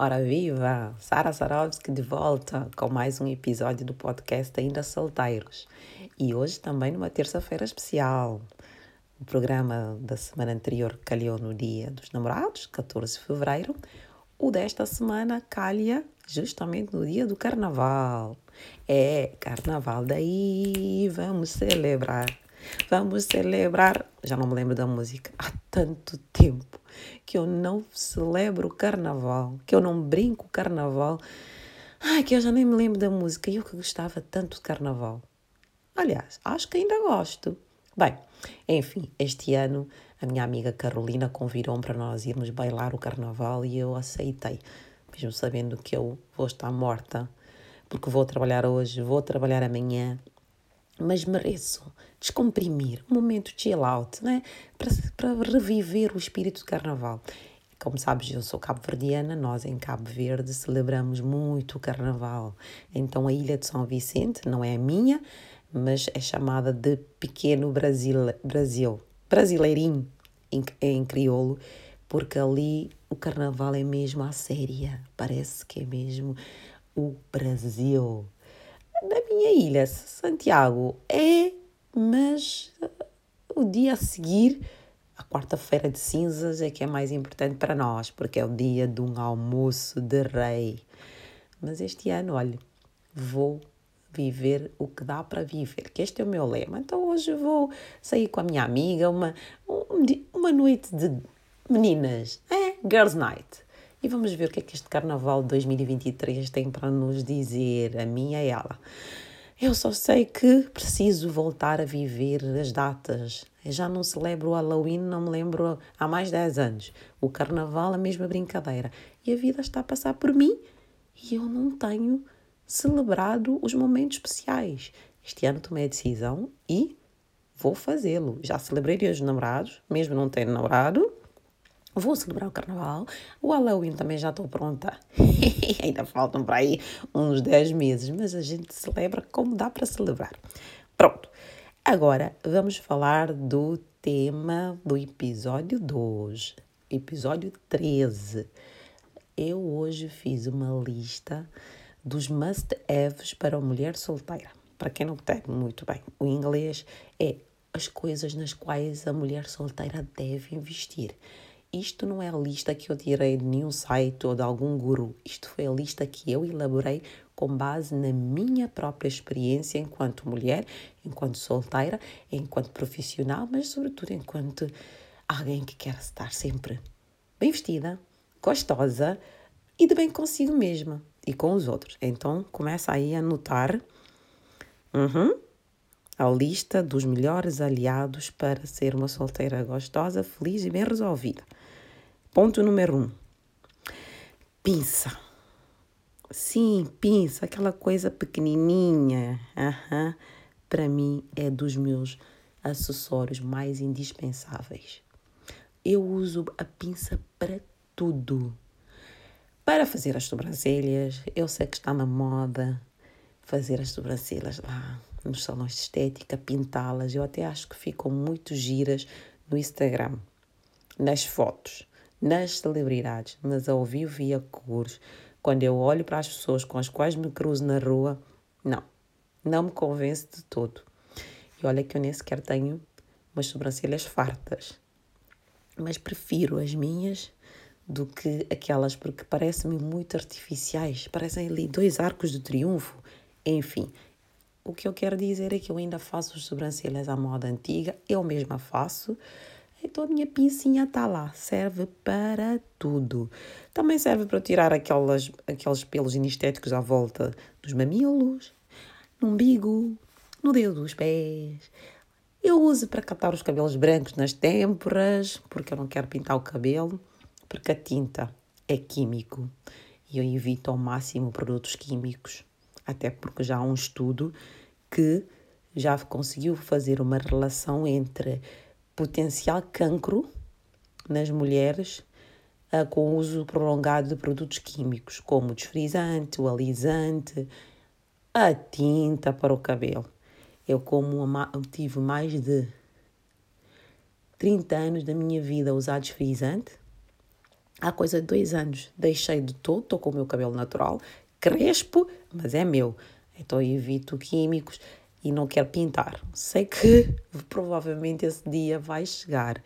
Ora viva! Sara Sarovski de volta com mais um episódio do podcast Ainda Solteiros. E hoje também numa terça-feira especial. O programa da semana anterior calhou no dia dos namorados, 14 de fevereiro. O desta semana calha justamente no dia do carnaval. É, carnaval daí, vamos celebrar. Vamos celebrar. Já não me lembro da música. Há tanto tempo que eu não celebro o carnaval, que eu não brinco o carnaval. Ai, que eu já nem me lembro da música. Eu que gostava tanto de carnaval. Aliás, acho que ainda gosto. Bem, enfim, este ano a minha amiga Carolina convidou-me para nós irmos bailar o carnaval e eu aceitei, mesmo sabendo que eu vou estar morta, porque vou trabalhar hoje, vou trabalhar amanhã, mas mereço descomprimir, um momento chill out, né? para, para reviver o espírito do carnaval. Como sabes, eu sou cabo-verdiana, nós em Cabo Verde celebramos muito o carnaval. Então a ilha de São Vicente não é a minha, mas é chamada de Pequeno Brasil, Brasil brasileirinho em, em crioulo, porque ali o carnaval é mesmo a séria, parece que é mesmo o Brasil. Na minha ilha, Santiago, é, mas o dia a seguir, a quarta-feira de cinzas, é que é mais importante para nós, porque é o dia de um almoço de rei. Mas este ano, olha, vou viver o que dá para viver, que este é o meu lema. Então hoje vou sair com a minha amiga, uma, uma noite de meninas, é, Girls Night. E vamos ver o que é que este Carnaval 2023 tem para nos dizer, a mim e a ela. Eu só sei que preciso voltar a viver as datas. Eu já não celebro o Halloween, não me lembro há mais de 10 anos. O Carnaval, a mesma brincadeira. E a vida está a passar por mim e eu não tenho celebrado os momentos especiais. Este ano tomei a decisão e vou fazê-lo. Já celebrei os namorados, mesmo não tendo namorado. Vou celebrar o carnaval. O Halloween também já estou pronta. Ainda faltam para aí uns 10 meses, mas a gente celebra como dá para celebrar. Pronto. Agora vamos falar do tema do episódio 2, episódio 13. Eu hoje fiz uma lista dos must-haves para a mulher solteira. Para quem não tem muito bem o inglês, é as coisas nas quais a mulher solteira deve investir. Isto não é a lista que eu tirei de nenhum site ou de algum guru. Isto foi a lista que eu elaborei com base na minha própria experiência enquanto mulher, enquanto solteira, enquanto profissional, mas sobretudo enquanto alguém que quer estar sempre bem vestida, gostosa e de bem consigo mesma e com os outros. Então começa aí a anotar uhum, a lista dos melhores aliados para ser uma solteira gostosa, feliz e bem resolvida. Ponto número um. Pinça. Sim, pinça, aquela coisa pequenininha. Uhum. Para mim é dos meus acessórios mais indispensáveis. Eu uso a pinça para tudo. Para fazer as sobrancelhas, eu sei que está na moda fazer as sobrancelhas lá nos salões de estética, pintá-las. Eu até acho que ficam muito giras no Instagram, nas fotos nas celebridades, mas ao vivo e a cores, quando eu olho para as pessoas com as quais me cruzo na rua, não, não me convence de todo. E olha que eu nem sequer tenho umas sobrancelhas fartas, mas prefiro as minhas do que aquelas porque parecem-me muito artificiais, parecem ali dois arcos de triunfo. Enfim, o que eu quero dizer é que eu ainda faço as sobrancelhas à moda antiga, eu mesma faço, então a minha pincinha está lá, serve para tudo. Também serve para tirar aquelas, aqueles pelos inestéticos à volta dos mamilos, no umbigo, no dedo dos pés. Eu uso para catar os cabelos brancos nas têmporas, porque eu não quero pintar o cabelo, porque a tinta é químico e eu evito ao máximo produtos químicos, até porque já há um estudo que já conseguiu fazer uma relação entre potencial cancro nas mulheres uh, com o uso prolongado de produtos químicos, como o desfrisante, o alisante, a tinta para o cabelo. Eu, como uma, tive mais de 30 anos da minha vida a usar desfrisante, Há coisa de dois anos deixei de todo, estou com o meu cabelo natural, crespo, mas é meu. Então evito químicos e não quero pintar. Sei que provavelmente esse dia vai chegar,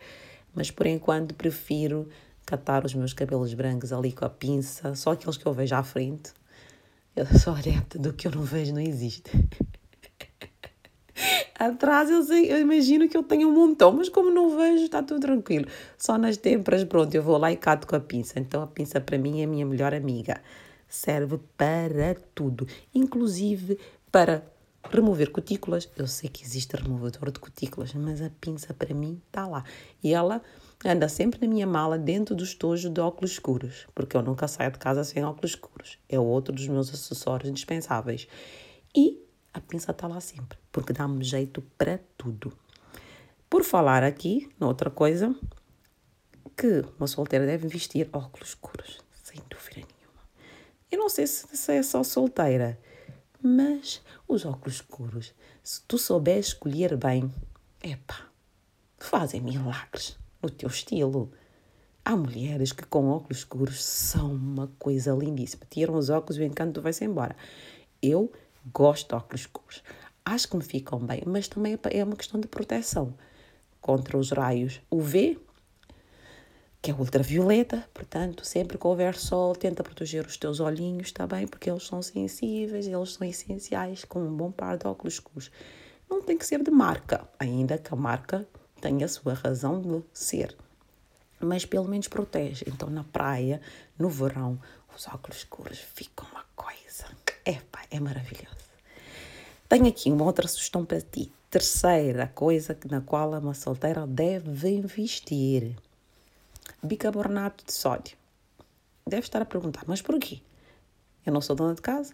mas por enquanto prefiro catar os meus cabelos brancos ali com a pinça, só aqueles que eu vejo à frente. Eu sou adepta do que eu não vejo, não existe. Atrás eu, sei, eu imagino que eu tenho um montão, mas como não vejo, está tudo tranquilo. Só nas têmporas, pronto, eu vou lá e cato com a pinça. Então a pinça para mim é a minha melhor amiga. Serve para tudo, inclusive para remover cutículas. Eu sei que existe removedor de cutículas, mas a pinça para mim está lá. E ela anda sempre na minha mala dentro do estojo de óculos escuros, porque eu nunca saio de casa sem óculos escuros. É outro dos meus acessórios indispensáveis. E a pinça está lá sempre, porque dá-me jeito para tudo. Por falar aqui, noutra coisa, que uma solteira deve vestir óculos escuros, sem dúvida nenhuma. Eu não sei se, se é só solteira, mas os óculos escuros, se tu souberes escolher bem, epá, fazem milagres no teu estilo. Há mulheres que com óculos escuros são uma coisa lindíssima. Tiram os óculos e o encanto vai-se embora. Eu Gosto de óculos escuros. Acho que me ficam bem, mas também é uma questão de proteção contra os raios UV, que é ultravioleta, portanto, sempre que houver sol, tenta proteger os teus olhinhos, está bem? Porque eles são sensíveis, eles são essenciais com um bom par de óculos escuros. Não tem que ser de marca, ainda que a marca tenha a sua razão de ser. Mas pelo menos protege. Então, na praia, no verão, os óculos escuros ficam uma coisa Epá, é maravilhoso. Tenho aqui uma outra sugestão para ti. Terceira coisa na qual uma solteira deve investir: bicarbonato de sódio. Deve estar a perguntar, mas porquê? Eu não sou dona de casa,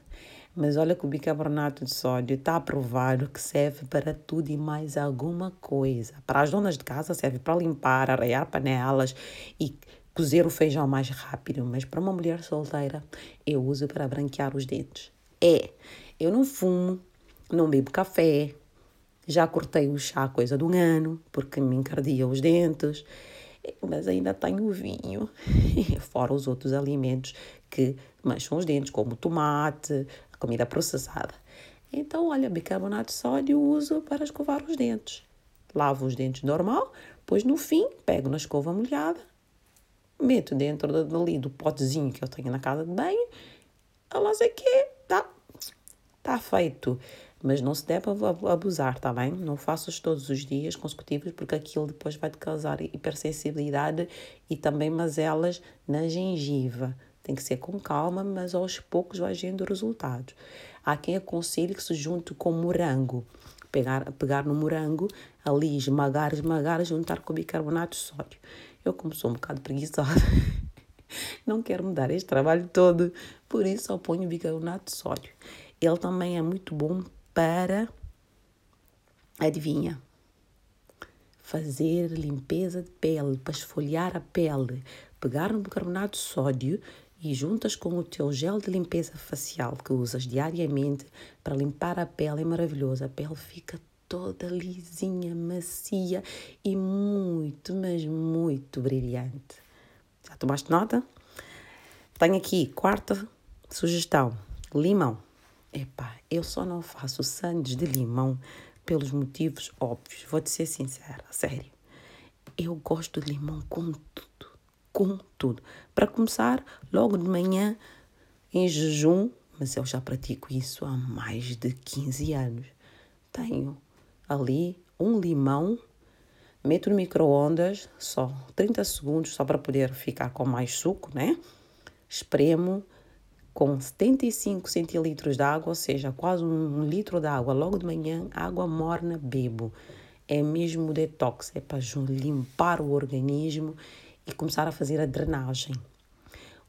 mas olha que o bicarbonato de sódio está aprovado que serve para tudo e mais alguma coisa. Para as donas de casa serve para limpar, arrear panelas e cozer o feijão mais rápido, mas para uma mulher solteira eu uso para branquear os dentes é: eu não fumo, não bebo café, já cortei o chá coisa de um ano, porque me encardia os dentes, mas ainda tenho o vinho, fora os outros alimentos que mancham os dentes, como o tomate, a comida processada. Então, olha, bicarbonato de sódio uso para escovar os dentes. Lavo os dentes normal, depois no fim pego na escova molhada, meto dentro dali do potezinho que eu tenho na casa de banho, a lá sei que tá, tá feito. Mas não se deve abusar, tá bem? Não faças todos os dias consecutivos, porque aquilo depois vai te causar hipersensibilidade e também mazelas na gengiva. Tem que ser com calma, mas aos poucos vai vendo resultados. Há quem aconselhe que se junte com morango. Pegar, pegar no morango, ali esmagar, esmagar, juntar com bicarbonato de sódio. Eu, como sou um bocado preguiçosa, não quero mudar este trabalho todo, por isso só ponho bicarbonato de sódio. Ele também é muito bom para, adivinha, fazer limpeza de pele, para esfoliar a pele. Pegar no bicarbonato de sódio e juntas com o teu gel de limpeza facial que usas diariamente para limpar a pele é maravilhoso. A pele fica toda lisinha, macia e muito, mas muito brilhante. Já tomaste nota? Tenho aqui, quarta sugestão: limão. Epá, eu só não faço sandes de limão pelos motivos óbvios. Vou-te ser sincera, sério. Eu gosto de limão com tudo, com tudo. Para começar, logo de manhã, em jejum, mas eu já pratico isso há mais de 15 anos. Tenho ali um limão Meto no micro-ondas só 30 segundos, só para poder ficar com mais suco, né? Espremo com 75 centilitros de água, ou seja, quase um litro de água. Logo de manhã, água morna, bebo. É mesmo detox, é para limpar o organismo e começar a fazer a drenagem.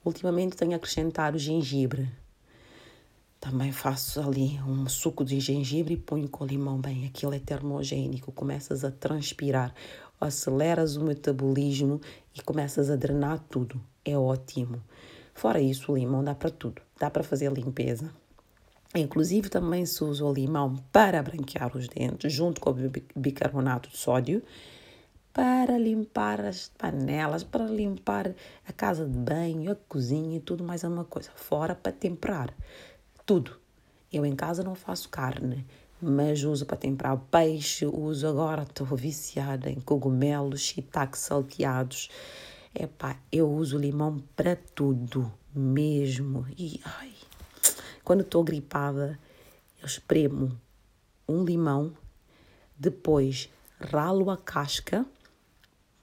Ultimamente tenho acrescentado gengibre. Também faço ali um suco de gengibre e ponho com limão bem. Aquilo é termogênico, começas a transpirar, aceleras o metabolismo e começas a drenar tudo. É ótimo. Fora isso, o limão dá para tudo. Dá para fazer limpeza. Inclusive também se usa o limão para branquear os dentes, junto com o bicarbonato de sódio, para limpar as panelas, para limpar a casa de banho, a cozinha e tudo mais uma coisa. Fora para temperar. Tudo. Eu em casa não faço carne, mas uso para temperar peixe, uso agora, estou viciada em cogumelos, shiitake salteados. Epá, eu uso limão para tudo, mesmo. E, ai, quando estou gripada, eu espremo um limão, depois ralo a casca,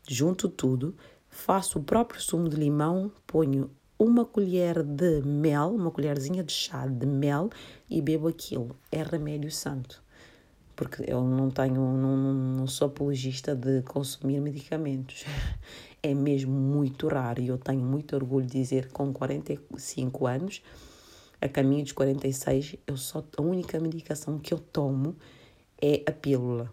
junto tudo, faço o próprio sumo de limão, ponho uma colher de mel, uma colherzinha de chá de mel e bebo aquilo. É remédio santo. Porque eu não tenho, não, não sou apologista de consumir medicamentos. É mesmo muito raro e eu tenho muito orgulho de dizer que com 45 anos, a caminho dos 46, eu só, a única medicação que eu tomo é a pílula.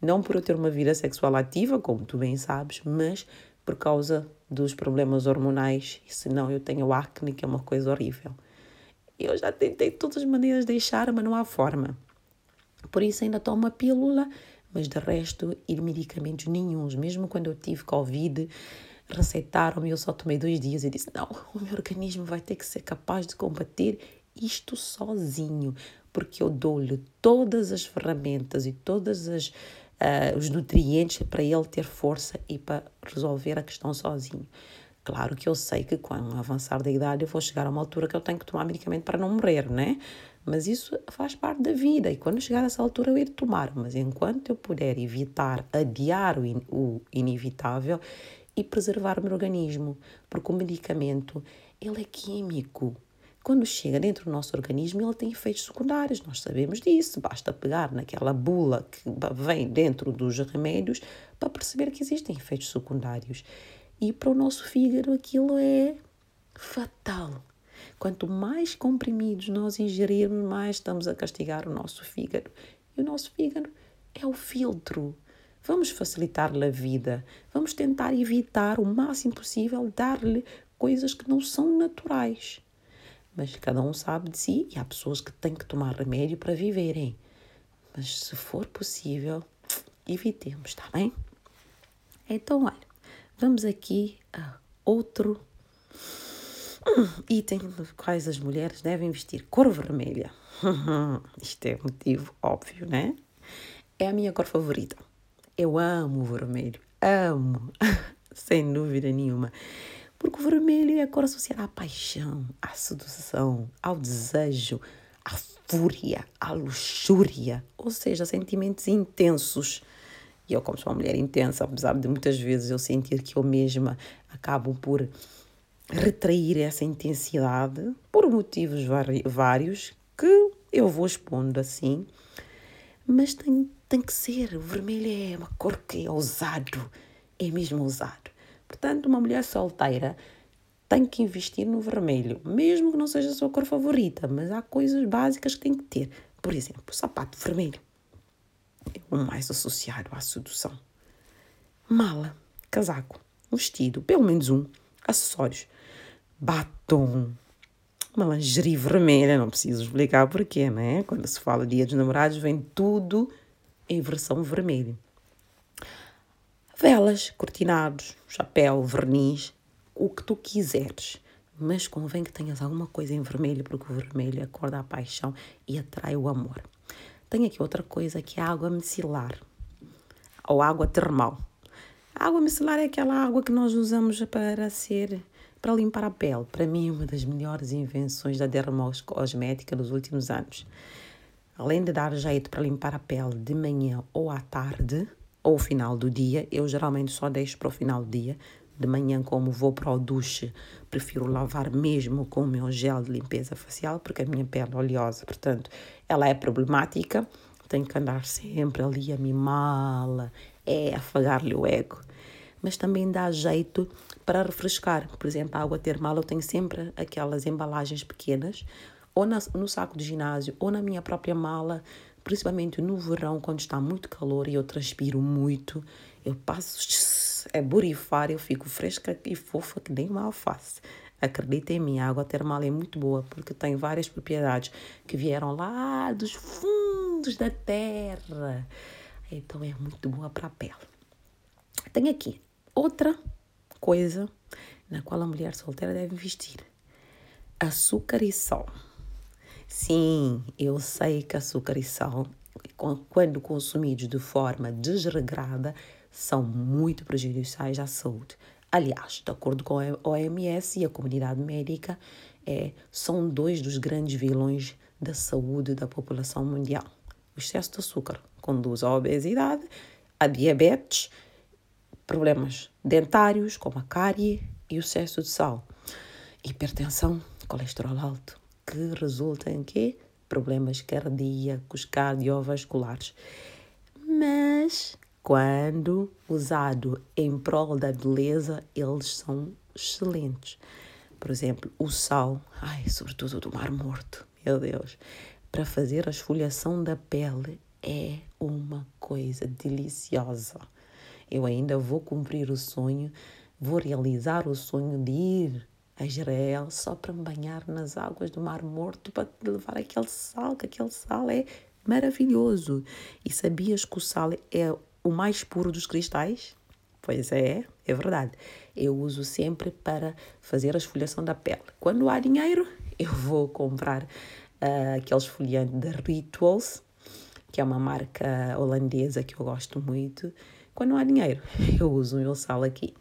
Não por eu ter uma vida sexual ativa, como tu bem sabes, mas por causa dos problemas hormonais, senão eu tenho acne, que é uma coisa horrível. Eu já tentei de todas as maneiras deixar, mas não há forma. Por isso ainda tomo a pílula, mas de resto, e medicamentos nenhums. Mesmo quando eu tive Covid, receitaram-me, eu só tomei dois dias e disse: não, o meu organismo vai ter que ser capaz de combater isto sozinho, porque eu dou-lhe todas as ferramentas e todas as uh, os nutrientes para ele ter força e para resolver a questão sozinho. Claro que eu sei que com o avançar da idade eu vou chegar a uma altura que eu tenho que tomar medicamento para não morrer, né? Mas isso faz parte da vida e quando chegar essa altura eu irei tomar. Mas enquanto eu puder evitar, adiar o, in o inevitável e preservar o meu organismo, porque o medicamento ele é químico, quando chega dentro do nosso organismo, ele tem efeitos secundários. Nós sabemos disso. Basta pegar naquela bula que vem dentro dos remédios para perceber que existem efeitos secundários. E para o nosso fígado aquilo é fatal. Quanto mais comprimidos nós ingerirmos, mais estamos a castigar o nosso fígado. E o nosso fígado é o filtro. Vamos facilitar-lhe a vida. Vamos tentar evitar o máximo possível dar-lhe coisas que não são naturais mas cada um sabe de si e há pessoas que têm que tomar remédio para viverem. Mas se for possível, evitemos, está bem? Então, olha, vamos aqui a outro item do quais as mulheres devem vestir: cor vermelha. Isto é motivo óbvio, né? É a minha cor favorita. Eu amo o vermelho, amo, sem dúvida nenhuma. Porque o vermelho é a cor associada à paixão, à sedução, ao desejo, à fúria, à luxúria, ou seja, sentimentos intensos. E eu, como sou uma mulher intensa, apesar de muitas vezes eu sentir que eu mesma acabo por retrair essa intensidade por motivos vários que eu vou expondo assim, mas tem, tem que ser. O vermelho é uma cor que é ousado, é mesmo ousado. Portanto, uma mulher solteira tem que investir no vermelho, mesmo que não seja a sua cor favorita, mas há coisas básicas que tem que ter. Por exemplo, sapato vermelho é o mais associado à sedução. Mala, casaco, vestido, pelo menos um, acessórios, batom, uma lingerie vermelha, não preciso explicar porquê, né? Quando se fala dia dos namorados, vem tudo em versão vermelha. Velas, cortinados, chapéu, verniz, o que tu quiseres. Mas convém que tenhas alguma coisa em vermelho, porque o vermelho acorda a paixão e atrai o amor. Tenho aqui outra coisa que é a água micelar, ou água termal. A água micelar é aquela água que nós usamos para ser para limpar a pele. Para mim, é uma das melhores invenções da dermocosmética dos últimos anos. Além de dar jeito para limpar a pele de manhã ou à tarde, ou final do dia. Eu geralmente só deixo para o final do dia. De manhã, como vou para o duche, prefiro lavar mesmo com o meu gel de limpeza facial, porque a minha pele é oleosa, portanto, ela é problemática. Tenho que andar sempre ali a mimá-la, é afagar-lhe o ego. Mas também dá jeito para refrescar. Por exemplo, a água termal, eu tenho sempre aquelas embalagens pequenas, ou na, no saco de ginásio, ou na minha própria mala, principalmente no verão, quando está muito calor e eu transpiro muito, eu passo a borifar, eu fico fresca e fofa que nem uma alface. Acredita em mim, a água termal é muito boa porque tem várias propriedades que vieram lá dos fundos da terra. Então é muito boa para a pele. Tenho aqui outra coisa na qual a mulher solteira deve investir: açúcar e sal. Sim, eu sei que açúcar e sal, quando consumidos de forma desregrada, são muito prejudiciais à saúde. Aliás, de acordo com a OMS e a comunidade médica, é, são dois dos grandes vilões da saúde da população mundial. O excesso de açúcar conduz à obesidade, a diabetes, problemas dentários como a cárie e o excesso de sal, hipertensão, colesterol alto, que resulta em quê? Problemas cardíacos, cardiovasculares. Mas quando usado em prol da beleza, eles são excelentes. Por exemplo, o sal, ai, sobretudo do Mar Morto, meu Deus, para fazer a esfoliação da pele é uma coisa deliciosa. Eu ainda vou cumprir o sonho, vou realizar o sonho de ir a Israel só para me banhar nas águas do Mar Morto para levar aquele sal, que aquele sal é maravilhoso. E sabias que o sal é o mais puro dos cristais? Pois é, é verdade. Eu uso sempre para fazer a esfoliação da pele. Quando há dinheiro, eu vou comprar uh, aquele esfoliante da Rituals, que é uma marca holandesa que eu gosto muito. Quando não há dinheiro, eu uso o meu sal aqui.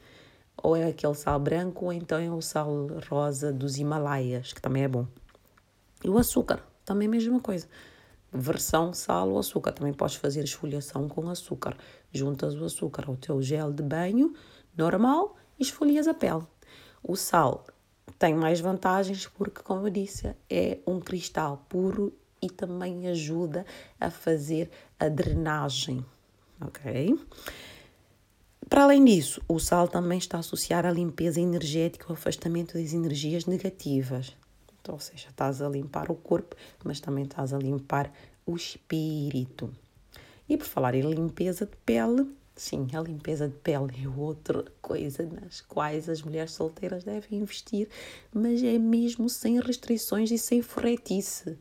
Ou é aquele sal branco, ou então é o sal rosa dos Himalaias, que também é bom. E o açúcar, também a mesma coisa versão sal ou açúcar. Também podes fazer esfoliação com açúcar. Juntas o açúcar ao teu gel de banho normal e esfolias a pele. O sal tem mais vantagens porque, como eu disse, é um cristal puro e também ajuda a fazer a drenagem, ok? Para além disso, o sal também está associado à limpeza energética, ao afastamento das energias negativas. Então, ou seja, estás a limpar o corpo, mas também estás a limpar o espírito. E por falar em limpeza de pele, sim, a limpeza de pele é outra coisa nas quais as mulheres solteiras devem investir, mas é mesmo sem restrições e sem forretice.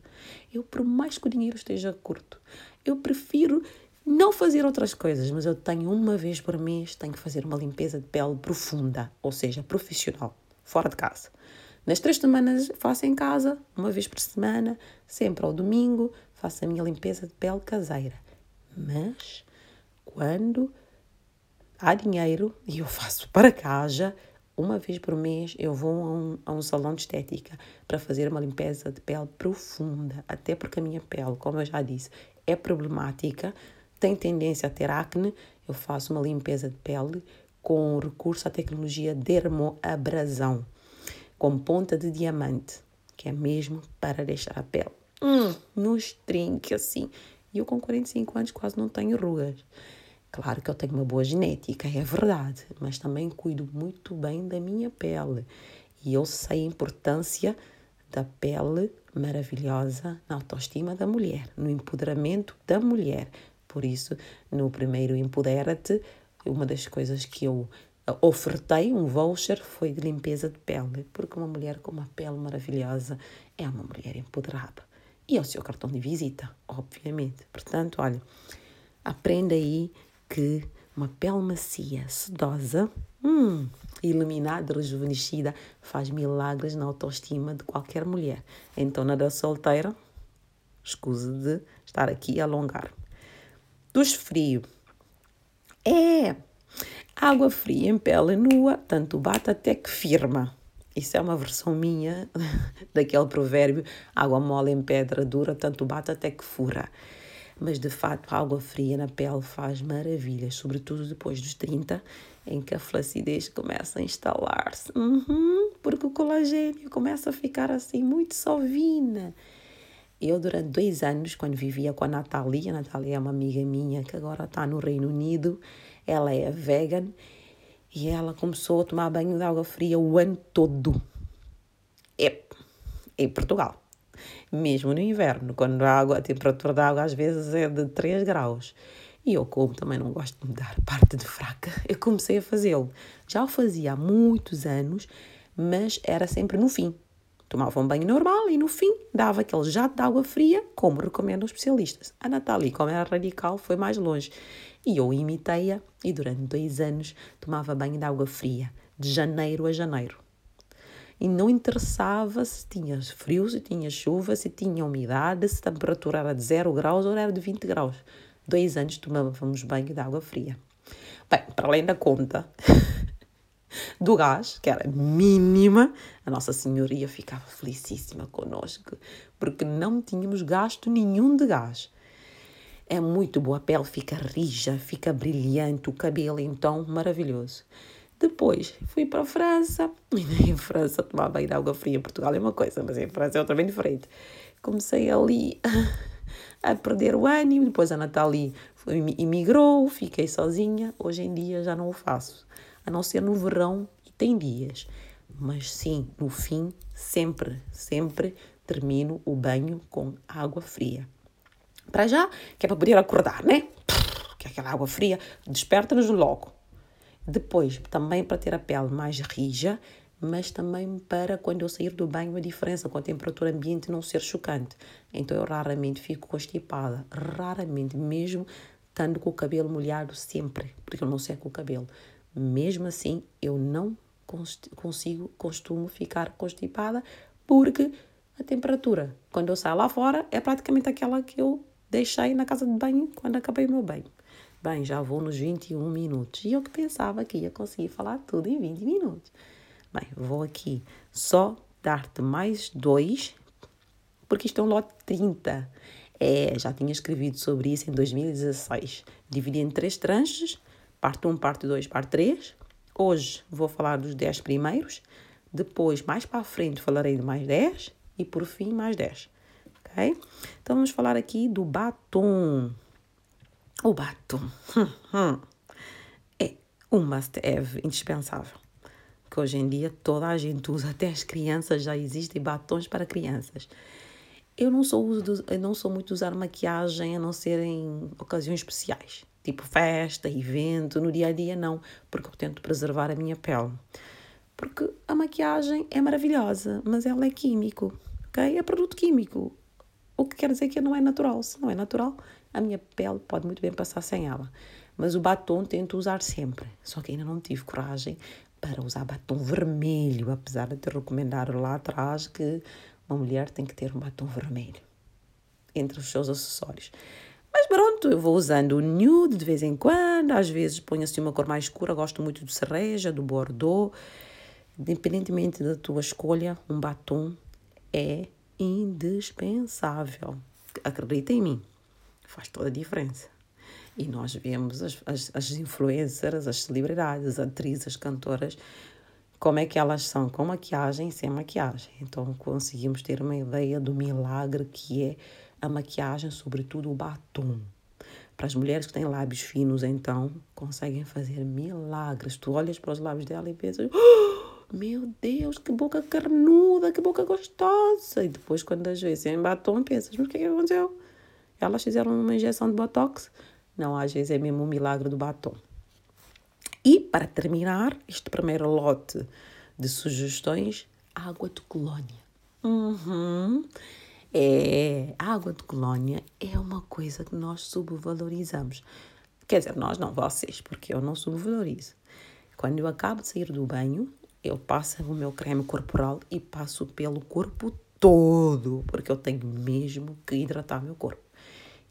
Eu, por mais que o dinheiro esteja curto, eu prefiro não fazer outras coisas, mas eu tenho uma vez por mês, tenho que fazer uma limpeza de pele profunda, ou seja, profissional, fora de casa. Nas três semanas faço em casa, uma vez por semana, sempre ao domingo, faço a minha limpeza de pele caseira. Mas quando há dinheiro e eu faço para casa, uma vez por mês eu vou a um, a um salão de estética para fazer uma limpeza de pele profunda, até porque a minha pele, como eu já disse, é problemática, tem tendência a ter acne. Eu faço uma limpeza de pele com recurso à tecnologia dermoabrasão com ponta de diamante, que é mesmo para deixar a pele hum, nos trinque assim. E eu com 45 anos quase não tenho rugas. Claro que eu tenho uma boa genética, é verdade, mas também cuido muito bem da minha pele. E eu sei a importância da pele maravilhosa na autoestima da mulher, no empoderamento da mulher. Por isso, no primeiro Empodera-te, uma das coisas que eu ofertei um voucher foi de limpeza de pele, porque uma mulher com uma pele maravilhosa é uma mulher empoderada. E é o seu cartão de visita, obviamente. Portanto, olha, aprenda aí que uma pele macia, sedosa, hum, iluminada, rejuvenescida, faz milagres na autoestima de qualquer mulher. Então, nada solteira, escusa de estar aqui a alongar. Dos frio. É, Água fria em pele nua, tanto bate até que firma. Isso é uma versão minha daquele provérbio: água mole em pedra dura, tanto bate até que fura. Mas de fato, a água fria na pele faz maravilhas, sobretudo depois dos 30, em que a flacidez começa a instalar-se. Uhum, porque o colagênio começa a ficar assim muito sovina. Eu, durante dois anos, quando vivia com a Natália, a Natália é uma amiga minha que agora está no Reino Unido, ela é vegan e ela começou a tomar banho de água fria o ano todo. É, em Portugal. Mesmo no inverno, quando a, água, a temperatura da água às vezes é de 3 graus. E eu, como também não gosto de me dar parte de fraca, eu comecei a fazê-lo. Já o fazia há muitos anos, mas era sempre no fim. Tomava um banho normal e no fim dava aquele jato de água fria, como recomendam os especialistas. A Natália, como era radical, foi mais longe. E eu imitei-a e durante dois anos tomava banho de água fria, de janeiro a janeiro. E não interessava se tinha frio, se tinha chuva, se tinha umidade, se a temperatura era de 0 graus ou era de 20 graus. Dois anos tomávamos banho de água fria. Bem, para além da conta do gás, que era mínima, a Nossa Senhoria ficava felicíssima connosco, porque não tínhamos gasto nenhum de gás. É muito boa, a pele fica rija, fica brilhante, o cabelo então maravilhoso. Depois fui para a França, e em França tomar banho de água fria, Portugal é uma coisa, mas em França é outra bem diferente. Comecei ali a perder o ânimo, depois a Nathalie emigrou, fiquei sozinha, hoje em dia já não o faço a não ser no verão e tem dias. Mas sim, no fim, sempre, sempre termino o banho com água fria. Para já, que é para poder acordar, né? Que é aquela água fria desperta-nos logo. Depois, também para ter a pele mais rija, mas também para quando eu sair do banho a diferença com a temperatura ambiente não ser chocante. Então eu raramente fico constipada, raramente, mesmo estando com o cabelo molhado sempre, porque eu não seco o cabelo. Mesmo assim, eu não consigo, costumo ficar constipada porque a temperatura, quando eu saio lá fora, é praticamente aquela que eu deixei na casa de banho quando acabei o meu banho. Bem, já vou nos 21 minutos. E eu que pensava que ia conseguir falar tudo em 20 minutos. Bem, vou aqui só dar-te mais dois, porque isto é um lote 30. É, já tinha escrevido sobre isso em 2016. Dividi em três tranches parte 1, parte 2, parte 3. Hoje vou falar dos 10 primeiros, depois, mais para a frente, falarei de mais 10 e por fim, mais 10. Ok? Então vamos falar aqui do batom. O batom é um must-have indispensável. Que hoje em dia toda a gente usa, até as crianças já existem batons para crianças. Eu não sou, eu não sou muito usar maquiagem a não ser em ocasiões especiais tipo festa, evento, no dia a dia não, porque eu tento preservar a minha pele. Porque a maquiagem é maravilhosa, mas ela é químico, ok? É produto químico. O que quer dizer que não é natural. Se não é natural, a minha pele pode muito bem passar sem ela. Mas o batom tento usar sempre. Só que ainda não tive coragem para usar batom vermelho, apesar de te recomendar lá atrás que uma mulher tem que ter um batom vermelho entre os seus acessórios. Mas pronto, eu vou usando o nude de vez em quando, às vezes ponho assim uma cor mais escura, gosto muito do cereja, do bordeaux. Independentemente da tua escolha, um batom é indispensável. Acredita em mim, faz toda a diferença. E nós vemos as, as, as influencers, as celebridades, as atrizes, as cantoras, como é que elas são com maquiagem e sem maquiagem. Então conseguimos ter uma ideia do milagre que é a maquiagem, sobretudo o batom. Para as mulheres que têm lábios finos, então, conseguem fazer milagres. Tu olhas para os lábios dela e pensas: oh, Meu Deus, que boca carnuda, que boca gostosa. E depois, quando as vezes em batom, pensas: Mas o que é que aconteceu? Elas fizeram uma injeção de botox? Não, às vezes é mesmo um milagre do batom. E, para terminar este primeiro lote de sugestões, água de colônia. Uhum. É, a água de colónia é uma coisa que nós subvalorizamos. Quer dizer, nós não, vocês, porque eu não subvalorizo. Quando eu acabo de sair do banho, eu passo o meu creme corporal e passo pelo corpo todo, porque eu tenho mesmo que hidratar meu corpo.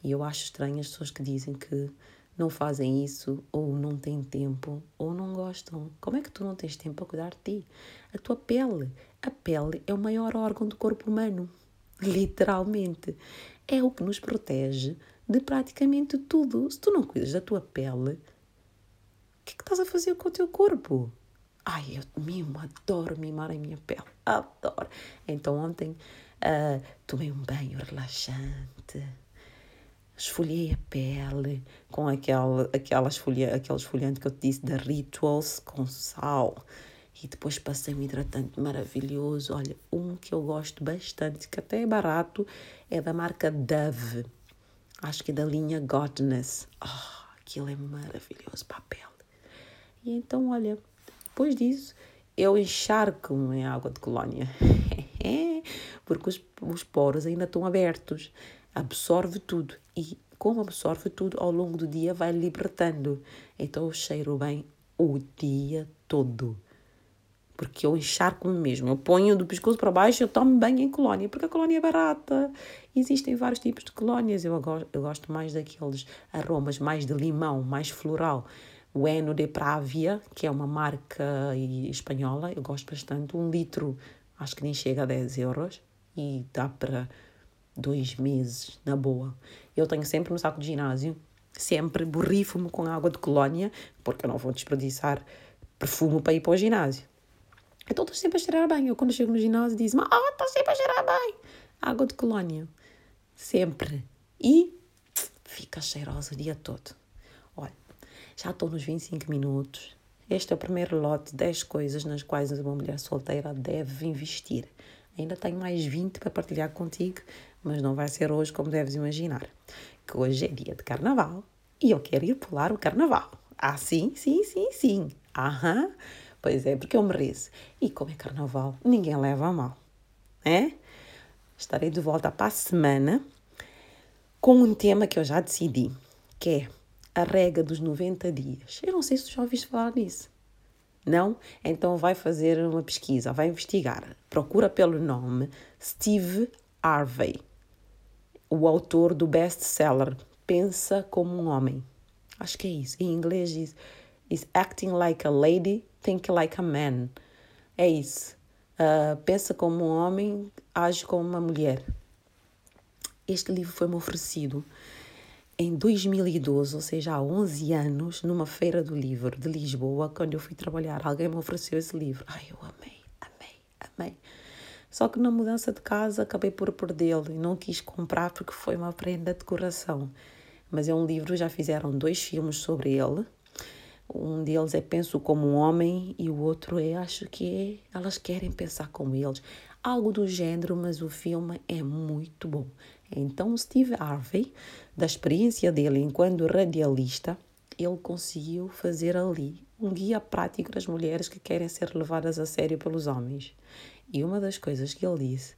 E eu acho estranho as pessoas que dizem que não fazem isso, ou não têm tempo, ou não gostam. Como é que tu não tens tempo para cuidar de ti? A tua pele. A pele é o maior órgão do corpo humano literalmente. É o que nos protege de praticamente tudo. Se tu não cuidas da tua pele, o que é que estás a fazer com o teu corpo? Ai, eu mimo, adoro mimar a minha pele, adoro. Então ontem uh, tomei um banho relaxante, esfoliei a pele com aquele, aquela esfolia, aquele esfoliante que eu te disse da Rituals com sal. E depois passei um hidratante maravilhoso. Olha, um que eu gosto bastante, que até é barato, é da marca Dove. Acho que é da linha Godness. Oh, aquilo é maravilhoso para a pele. E então, olha, depois disso, eu encharco-me em água de colónia. É, porque os, os poros ainda estão abertos. Absorve tudo. E como absorve tudo, ao longo do dia vai libertando. Então eu cheiro bem o dia todo. Porque eu encharco-me mesmo. Eu ponho do pescoço para baixo, eu tomo banho em colónia, porque a colónia é barata. Existem vários tipos de colónias. Eu, eu gosto mais daqueles aromas mais de limão, mais floral. O Eno de Pravia, que é uma marca espanhola, eu gosto bastante. Um litro, acho que nem chega a 10 euros. E dá para dois meses, na boa. Eu tenho sempre no saco de ginásio, sempre borrifo-me com água de colónia, porque eu não vou desperdiçar perfume para ir para o ginásio. Então estou sempre a cheirar bem. Eu quando chego no ginásio diz-me, ah, oh, estou sempre a cheirar bem. Água de colónia. Sempre. E fica cheirosa o dia todo. Olha, já estou nos 25 minutos. Este é o primeiro lote de 10 coisas nas quais uma mulher solteira deve investir. Ainda tenho mais 20 para partilhar contigo, mas não vai ser hoje como deves imaginar. Que hoje é dia de carnaval e eu quero ir pular o carnaval. Ah, sim, sim, sim, sim. Aham. Pois é, porque eu mereço. E como é carnaval, ninguém leva a mal. É? Estarei de volta para a semana com um tema que eu já decidi, que é a regra dos 90 dias. Eu não sei se tu já ouviste falar nisso. Não? Então vai fazer uma pesquisa, vai investigar. Procura pelo nome Steve Harvey, o autor do best-seller Pensa como um Homem. Acho que é isso. Em inglês diz is acting like a lady, think like a man. É isso. Uh, pensa como um homem, age como uma mulher. Este livro foi-me oferecido em 2012, ou seja, há 11 anos, numa feira do livro de Lisboa, quando eu fui trabalhar. Alguém me ofereceu esse livro. Ai, eu amei, amei, amei. Só que na mudança de casa acabei por perdê-lo e não quis comprar porque foi uma prenda de coração. Mas é um livro, já fizeram dois filmes sobre ele. Um deles é Penso como um Homem e o outro é Acho que é Elas Querem Pensar como Eles. Algo do género, mas o filme é muito bom. Então, Steve Harvey, da experiência dele enquanto radialista, ele conseguiu fazer ali um guia prático das mulheres que querem ser levadas a sério pelos homens. E uma das coisas que ele disse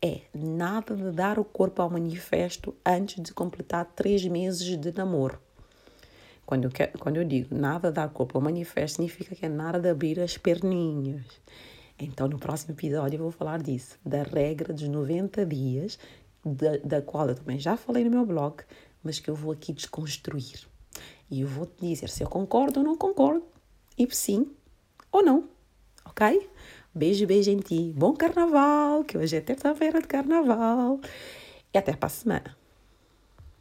é nada de dar o corpo ao manifesto antes de completar três meses de namoro. Quando eu, quero, quando eu digo nada dar corpo ao manifesto, significa que é nada de abrir as perninhas. Então, no próximo episódio, eu vou falar disso, da regra dos 90 dias, da, da qual eu também já falei no meu blog, mas que eu vou aqui desconstruir. E eu vou te dizer se eu concordo ou não concordo, e sim ou não, ok? Beijo, beijo em ti. Bom carnaval, que hoje é terça-feira de carnaval. E até para a semana.